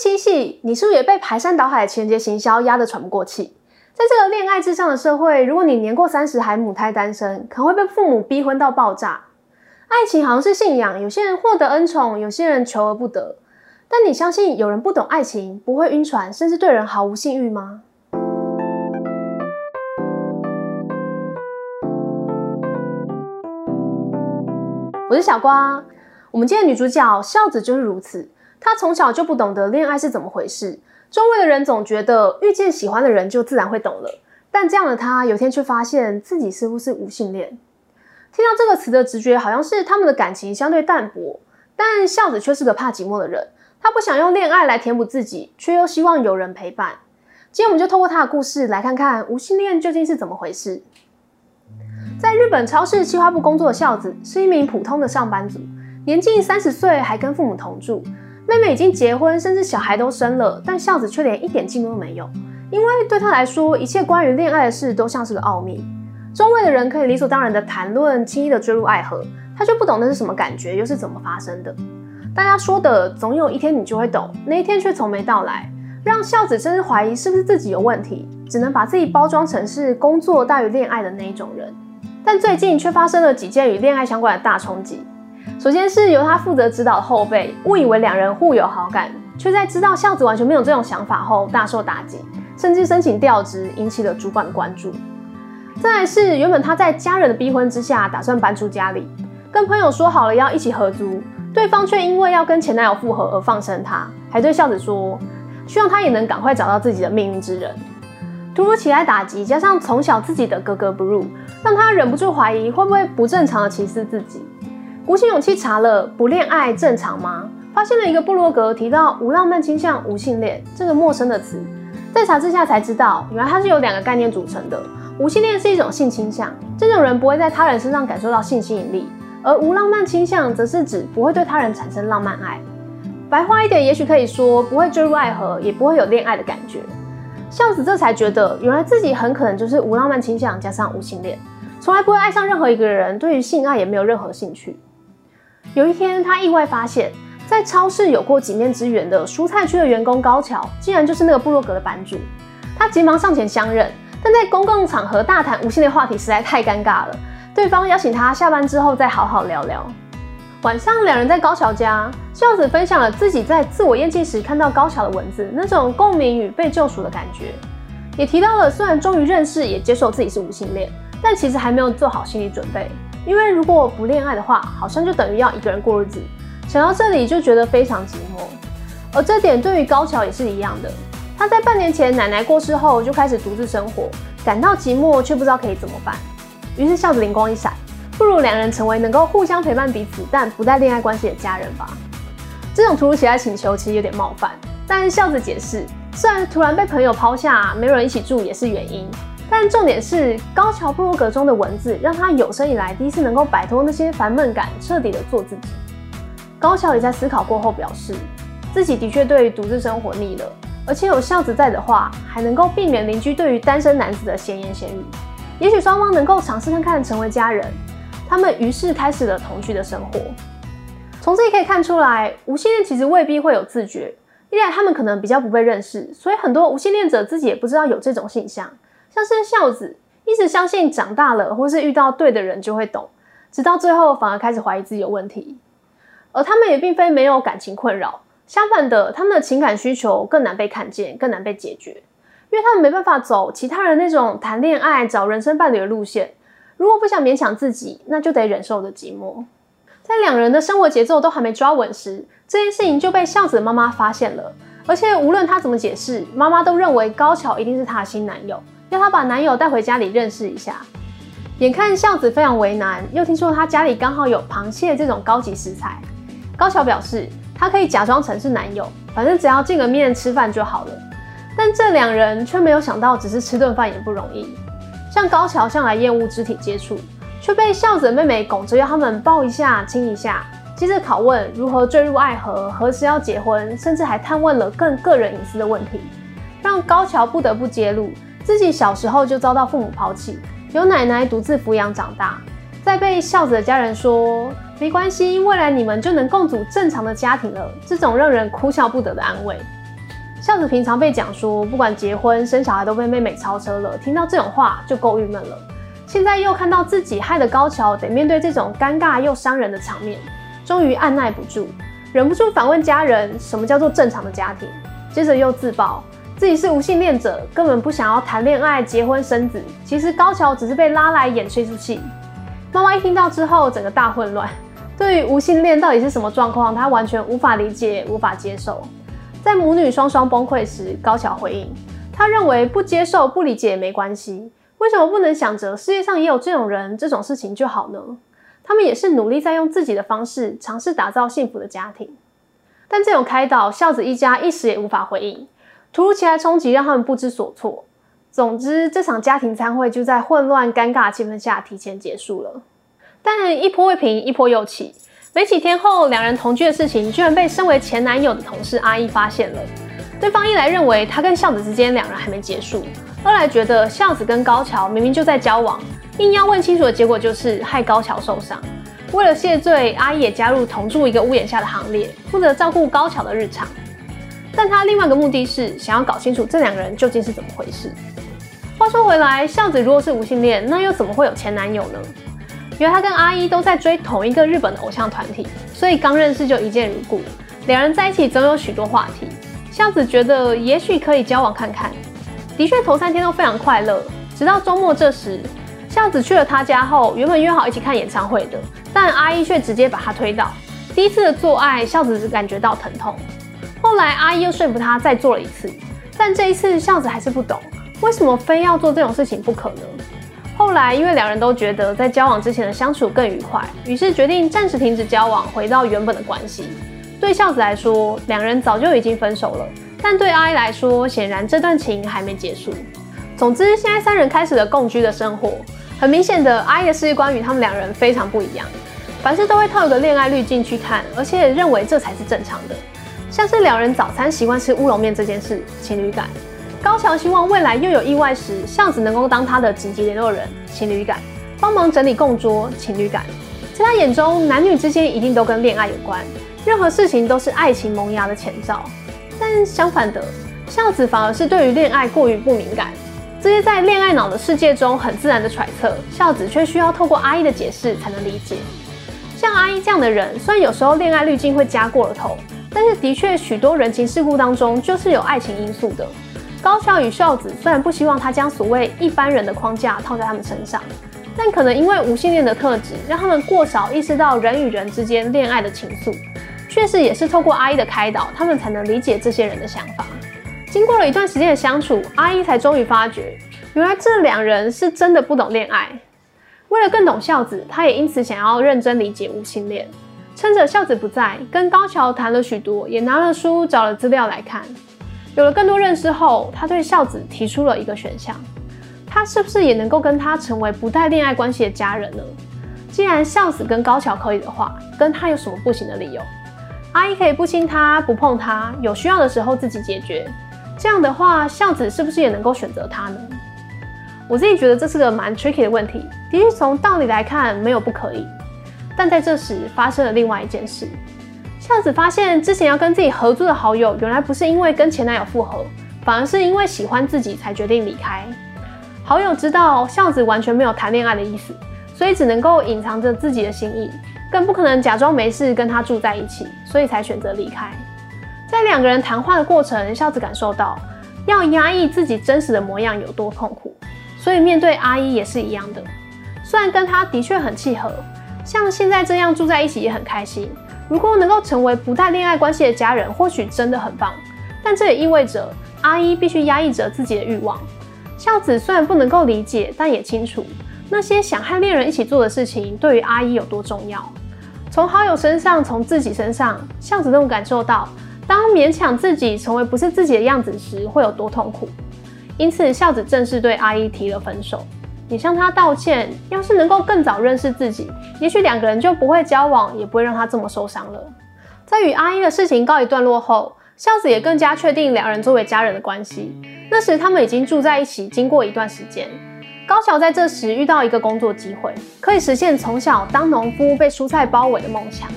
七夕，你是不是也被排山倒海的情人节行销压得喘不过气？在这个恋爱至上的社会，如果你年过三十还母胎单身，可能会被父母逼婚到爆炸。爱情好像是信仰，有些人获得恩宠，有些人求而不得。但你相信有人不懂爱情，不会晕船，甚至对人毫无性欲吗？我是小瓜，我们今天的女主角孝子就是如此。他从小就不懂得恋爱是怎么回事，周围的人总觉得遇见喜欢的人就自然会懂了。但这样的他，有天却发现自己似乎是无性恋。听到这个词的直觉，好像是他们的感情相对淡薄。但孝子却是个怕寂寞的人，他不想用恋爱来填补自己，却又希望有人陪伴。今天我们就透过他的故事来看看无性恋究竟是怎么回事。在日本超市企划部工作的孝子是一名普通的上班族，年近三十岁，还跟父母同住。妹妹已经结婚，甚至小孩都生了，但孝子却连一点进步都没有。因为对他来说，一切关于恋爱的事都像是个奥秘。周围的人可以理所当然的谈论，轻易的坠入爱河，他却不懂那是什么感觉，又是怎么发生的。大家说的总有一天你就会懂，那一天却从没到来，让孝子甚至怀疑是不是自己有问题，只能把自己包装成是工作大于恋爱的那一种人。但最近却发生了几件与恋爱相关的大冲击。首先是由他负责指导的后辈误以为两人互有好感，却在知道孝子完全没有这种想法后大受打击，甚至申请调职，引起了主管的关注。再来是原本他在家人的逼婚之下打算搬出家里，跟朋友说好了要一起合租，对方却因为要跟前男友复合而放生他，还对孝子说希望他也能赶快找到自己的命运之人。突如其来打击，加上从小自己的格格不入，让他忍不住怀疑会不会不正常的歧视自己。鼓起勇气查了不恋爱正常吗？发现了一个部落格提到无浪漫倾向、无性恋这个陌生的词，在查之下才知道，原来它是由两个概念组成的。无性恋是一种性倾向，这种人不会在他人身上感受到性吸引力；而无浪漫倾向则是指不会对他人产生浪漫爱。白话一点，也许可以说不会坠入爱河，也不会有恋爱的感觉。孝子这才觉得，原来自己很可能就是无浪漫倾向加上无性恋，从来不会爱上任何一个人，对于性爱也没有任何兴趣。有一天，他意外发现，在超市有过几面之缘的蔬菜区的员工高桥，竟然就是那个部落格的版主。他急忙上前相认。但在公共场合大谈无性恋话题实在太尴尬了，对方邀请他下班之后再好好聊聊。晚上，两人在高桥家，孝子分享了自己在自我厌弃时看到高桥的文字，那种共鸣与被救赎的感觉，也提到了虽然终于认识也接受自己是无性恋，但其实还没有做好心理准备，因为如果不恋爱的话，好像就等于要一个人过日子。想到这里就觉得非常寂寞，而这点对于高桥也是一样的。他在半年前奶奶过世后就开始独自生活，感到寂寞却不知道可以怎么办。于是孝子灵光一闪，不如两人成为能够互相陪伴彼此但不带恋爱关系的家人吧。这种突如其来请求其实有点冒犯，但孝子解释，虽然突然被朋友抛下，没有人一起住也是原因，但重点是高桥部落格中的文字让他有生以来第一次能够摆脱那些烦闷感，彻底的做自己。高桥也在思考过后表示，自己的确对独自生活腻了。而且有孝子在的话，还能够避免邻居对于单身男子的闲言闲语。也许双方能够尝试看看成为家人。他们于是开始了同居的生活。从这里可以看出来，无性恋其实未必会有自觉。一来他们可能比较不被认识，所以很多无性恋者自己也不知道有这种现象。像是孝子一直相信长大了或是遇到对的人就会懂，直到最后反而开始怀疑自己有问题。而他们也并非没有感情困扰。相反的，他们的情感需求更难被看见，更难被解决，因为他们没办法走其他人那种谈恋爱、找人生伴侣的路线。如果不想勉强自己，那就得忍受着寂寞。在两人的生活节奏都还没抓稳时，这件事情就被孝子的妈妈发现了。而且无论他怎么解释，妈妈都认为高桥一定是他的新男友，要他把男友带回家里认识一下。眼看孝子非常为难，又听说他家里刚好有螃蟹这种高级食材，高桥表示。他可以假装成是男友，反正只要见个面吃饭就好了。但这两人却没有想到，只是吃顿饭也不容易。像高桥向来厌恶肢体接触，却被孝子的妹妹拱着要他们抱一下、亲一下，接着拷问如何坠入爱河、何时要结婚，甚至还探问了更个人隐私的问题，让高桥不得不揭露自己小时候就遭到父母抛弃，由奶奶独自抚养长大。再被孝子的家人说没关系，未来你们就能共组正常的家庭了。这种让人哭笑不得的安慰，孝子平常被讲说，不管结婚生小孩都被妹妹超车了，听到这种话就够郁闷了。现在又看到自己害得高桥得面对这种尴尬又伤人的场面，终于按耐不住，忍不住反问家人：什么叫做正常的家庭？接着又自曝自己是无性恋者，根本不想要谈恋爱、结婚生子。其实高桥只是被拉来演这出戏。妈妈一听到之后，整个大混乱。对于无性恋到底是什么状况，她完全无法理解、无法接受。在母女双双崩溃时，高桥回应：他认为不接受、不理解也没关系，为什么不能想着世界上也有这种人、这种事情就好呢？他们也是努力在用自己的方式尝试打造幸福的家庭。但这种开导，孝子一家一时也无法回应。突如其来冲击让他们不知所措。总之，这场家庭餐会就在混乱、尴尬气氛下提前结束了。但一波未平，一波又起。没几天后，两人同居的事情居然被身为前男友的同事阿姨发现了。对方一来认为他跟孝子之间两人还没结束，二来觉得孝子跟高桥明明就在交往，硬要问清楚的结果就是害高桥受伤。为了谢罪，阿姨也加入同住一个屋檐下的行列，负责照顾高桥的日常。但他另外一个目的是想要搞清楚这两个人究竟是怎么回事。话说回来，孝子如果是无性恋，那又怎么会有前男友呢？因为他跟阿一都在追同一个日本的偶像团体，所以刚认识就一见如故。两人在一起总有许多话题。孝子觉得也许可以交往看看。的确，头三天都非常快乐，直到周末这时，孝子去了他家后，原本约好一起看演唱会的，但阿一却直接把他推倒。第一次的做爱，孝子只感觉到疼痛。后来阿姨又说服他再做了一次，但这一次孝子还是不懂，为什么非要做这种事情不可呢？后来，因为两人都觉得在交往之前的相处更愉快，于是决定暂时停止交往，回到原本的关系。对孝子来说，两人早就已经分手了；但对阿姨来说，显然这段情还没结束。总之，现在三人开始了共居的生活。很明显的，阿姨的世界观与他们两人非常不一样，凡事都会套一个恋爱滤镜去看，而且认为这才是正常的。像是两人早餐习惯吃乌龙面这件事，情侣感。高桥希望未来又有意外时，孝子能够当他的紧急联络人，情侣感；帮忙整理供桌，情侣感。在他眼中，男女之间一定都跟恋爱有关，任何事情都是爱情萌芽的前兆。但相反的，孝子反而是对于恋爱过于不敏感。这些在恋爱脑的世界中很自然的揣测，孝子却需要透过阿姨的解释才能理解。像阿姨这样的人，虽然有时候恋爱滤镜会加过了头，但是的确许多人情世故当中就是有爱情因素的。高桥与孝子虽然不希望他将所谓一般人的框架套在他们身上，但可能因为无性恋的特质，让他们过少意识到人与人之间恋爱的情愫。确实也是透过阿姨的开导，他们才能理解这些人的想法。经过了一段时间的相处，阿姨才终于发觉，原来这两人是真的不懂恋爱。为了更懂孝子，他也因此想要认真理解无性恋。趁着孝子不在，跟高桥谈了许多，也拿了书找了资料来看。有了更多认识后，他对孝子提出了一个选项：他是不是也能够跟他成为不带恋爱关系的家人呢？既然孝子跟高桥可以的话，跟他有什么不行的理由？阿姨可以不亲他、不碰他，有需要的时候自己解决。这样的话，孝子是不是也能够选择他呢？我自己觉得这是个蛮 tricky 的问题。的确，从道理来看，没有不可以。但在这时发生了另外一件事。孝子发现之前要跟自己合租的好友，原来不是因为跟前男友复合，反而是因为喜欢自己才决定离开。好友知道孝子完全没有谈恋爱的意思，所以只能够隐藏着自己的心意，更不可能假装没事跟他住在一起，所以才选择离开。在两个人谈话的过程，孝子感受到要压抑自己真实的模样有多痛苦，所以面对阿姨也是一样的。虽然跟他的确很契合，像现在这样住在一起也很开心。如果能够成为不带恋爱关系的家人，或许真的很棒。但这也意味着阿一必须压抑着自己的欲望。孝子虽然不能够理解，但也清楚那些想和恋人一起做的事情对于阿一有多重要。从好友身上，从自己身上，孝子都能感受到，当勉强自己成为不是自己的样子时，会有多痛苦。因此，孝子正式对阿一提了分手。你向他道歉。要是能够更早认识自己，也许两个人就不会交往，也不会让他这么受伤了。在与阿一的事情告一段落后，孝子也更加确定两人作为家人的关系。那时他们已经住在一起，经过一段时间。高桥在这时遇到一个工作机会，可以实现从小当农夫被蔬菜包围的梦想。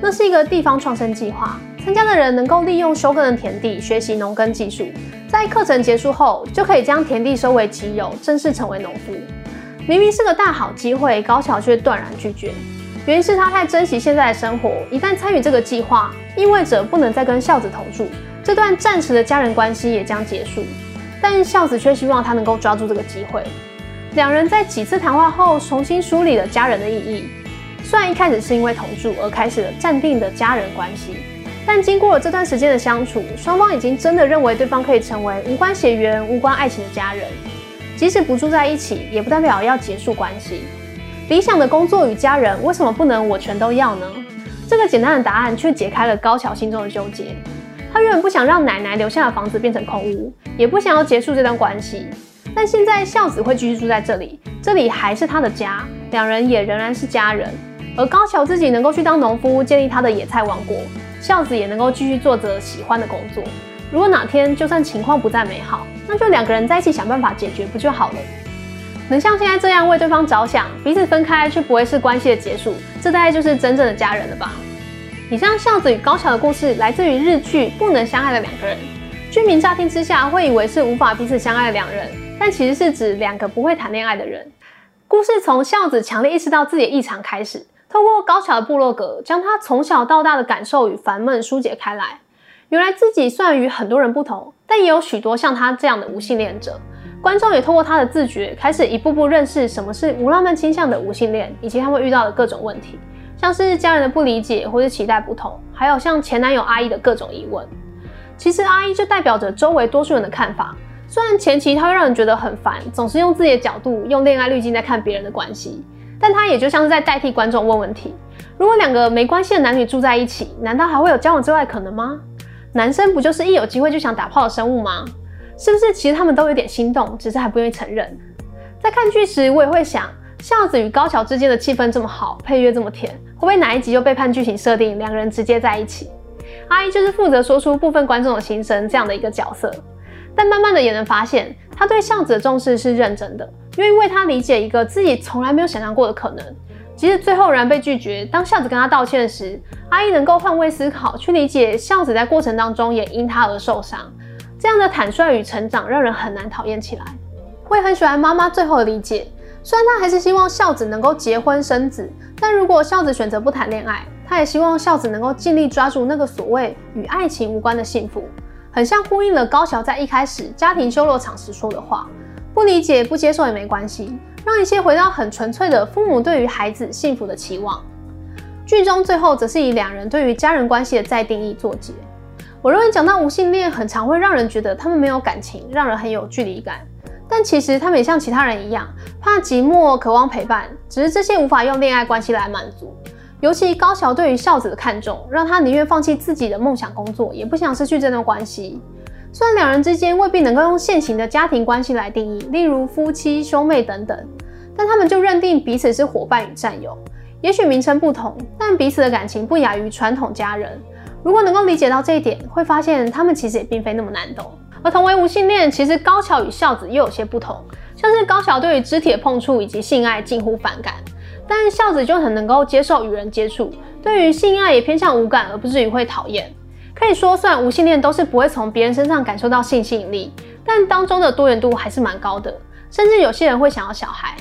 那是一个地方创生计划，参加的人能够利用休耕的田地学习农耕技术，在课程结束后就可以将田地收为己有，正式成为农夫。明明是个大好机会，高桥却断然拒绝。原因是他太珍惜现在的生活，一旦参与这个计划，意味着不能再跟孝子同住，这段暂时的家人关系也将结束。但孝子却希望他能够抓住这个机会。两人在几次谈话后，重新梳理了家人的意义。虽然一开始是因为同住而开始了暂定的家人关系，但经过了这段时间的相处，双方已经真的认为对方可以成为无关血缘、无关爱情的家人。即使不住在一起，也不代表要结束关系。理想的工作与家人，为什么不能我全都要呢？这个简单的答案却解开了高桥心中的纠结。他原本不想让奶奶留下的房子变成空屋，也不想要结束这段关系。但现在孝子会继续住在这里，这里还是他的家，两人也仍然是家人。而高桥自己能够去当农夫，建立他的野菜王国，孝子也能够继续做着喜欢的工作。如果哪天就算情况不再美好，那就两个人在一起想办法解决不就好了？能像现在这样为对方着想，彼此分开却不会是关系的结束，这大概就是真正的家人了吧？以上孝子与高桥的故事来自于日剧《不能相爱的两个人》。居民乍听之下会以为是无法彼此相爱的两人，但其实是指两个不会谈恋爱的人。故事从孝子强烈意识到自己的异常开始。透过高桥的部落格，将他从小到大的感受与烦闷疏解开来。原来自己虽然与很多人不同，但也有许多像他这样的无性恋者。观众也透过他的自觉，开始一步步认识什么是无浪漫倾向的无性恋，以及他们遇到的各种问题，像是家人的不理解或是期待不同，还有像前男友阿姨的各种疑问。其实阿姨就代表着周围多数人的看法。虽然前期他会让人觉得很烦，总是用自己的角度，用恋爱滤镜在看别人的关系。但他也就像是在代替观众问问题：如果两个没关系的男女住在一起，难道还会有交往之外可能吗？男生不就是一有机会就想打炮的生物吗？是不是其实他们都有点心动，只是还不愿意承认？在看剧时，我也会想，孝子与高桥之间的气氛这么好，配乐这么甜，会不会哪一集就背叛剧情设定，两个人直接在一起？阿姨就是负责说出部分观众的心声这样的一个角色。但慢慢的也能发现，他对孝子的重视是认真的。愿意为他理解一个自己从来没有想象过的可能，即使最后仍然被拒绝。当孝子跟他道歉时，阿姨能够换位思考，去理解孝子在过程当中也因他而受伤。这样的坦率与成长，让人很难讨厌起来。我也很喜欢妈妈最后的理解，虽然她还是希望孝子能够结婚生子，但如果孝子选择不谈恋爱，她也希望孝子能够尽力抓住那个所谓与爱情无关的幸福，很像呼应了高桥在一开始家庭修罗场时说的话。不理解、不接受也没关系，让一切回到很纯粹的父母对于孩子幸福的期望。剧中最后则是以两人对于家人关系的再定义作结。我认为讲到无性恋，很常会让人觉得他们没有感情，让人很有距离感。但其实他们也像其他人一样，怕寂寞，渴望陪伴，只是这些无法用恋爱关系来满足。尤其高桥对于孝子的看重，让他宁愿放弃自己的梦想工作，也不想失去这段关系。虽然两人之间未必能够用现行的家庭关系来定义，例如夫妻、兄妹等等，但他们就认定彼此是伙伴与战友。也许名称不同，但彼此的感情不亚于传统家人。如果能够理解到这一点，会发现他们其实也并非那么难懂。而同为无性恋，其实高桥与孝子又有些不同，像是高桥对于肢体的碰触以及性爱近乎反感，但孝子就很能够接受与人接触，对于性爱也偏向无感，而不至于会讨厌。可以说，虽然无性恋都是不会从别人身上感受到性吸引力，但当中的多元度还是蛮高的。甚至有些人会想要小孩。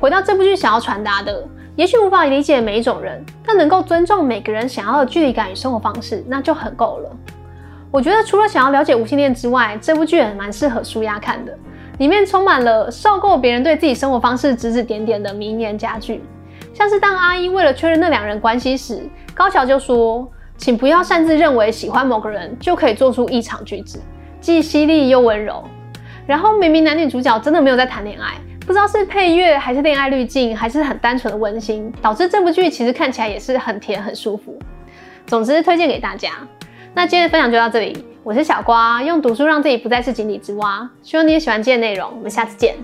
回到这部剧想要传达的，也许无法理解每一种人，但能够尊重每个人想要的距离感与生活方式，那就很够了。我觉得除了想要了解无性恋之外，这部剧也蛮适合舒压看的。里面充满了受够别人对自己生活方式指指点点的名言佳句，像是当阿姨为了确认那两人关系时，高桥就说。请不要擅自认为喜欢某个人就可以做出异常举止，既犀利又温柔。然后明明男女主角真的没有在谈恋爱，不知道是配乐还是恋爱滤镜，还是很单纯的温馨，导致这部剧其实看起来也是很甜很舒服。总之推荐给大家。那今天的分享就到这里，我是小瓜，用读书让自己不再是井底之蛙。希望你也喜欢今天的内容，我们下次见。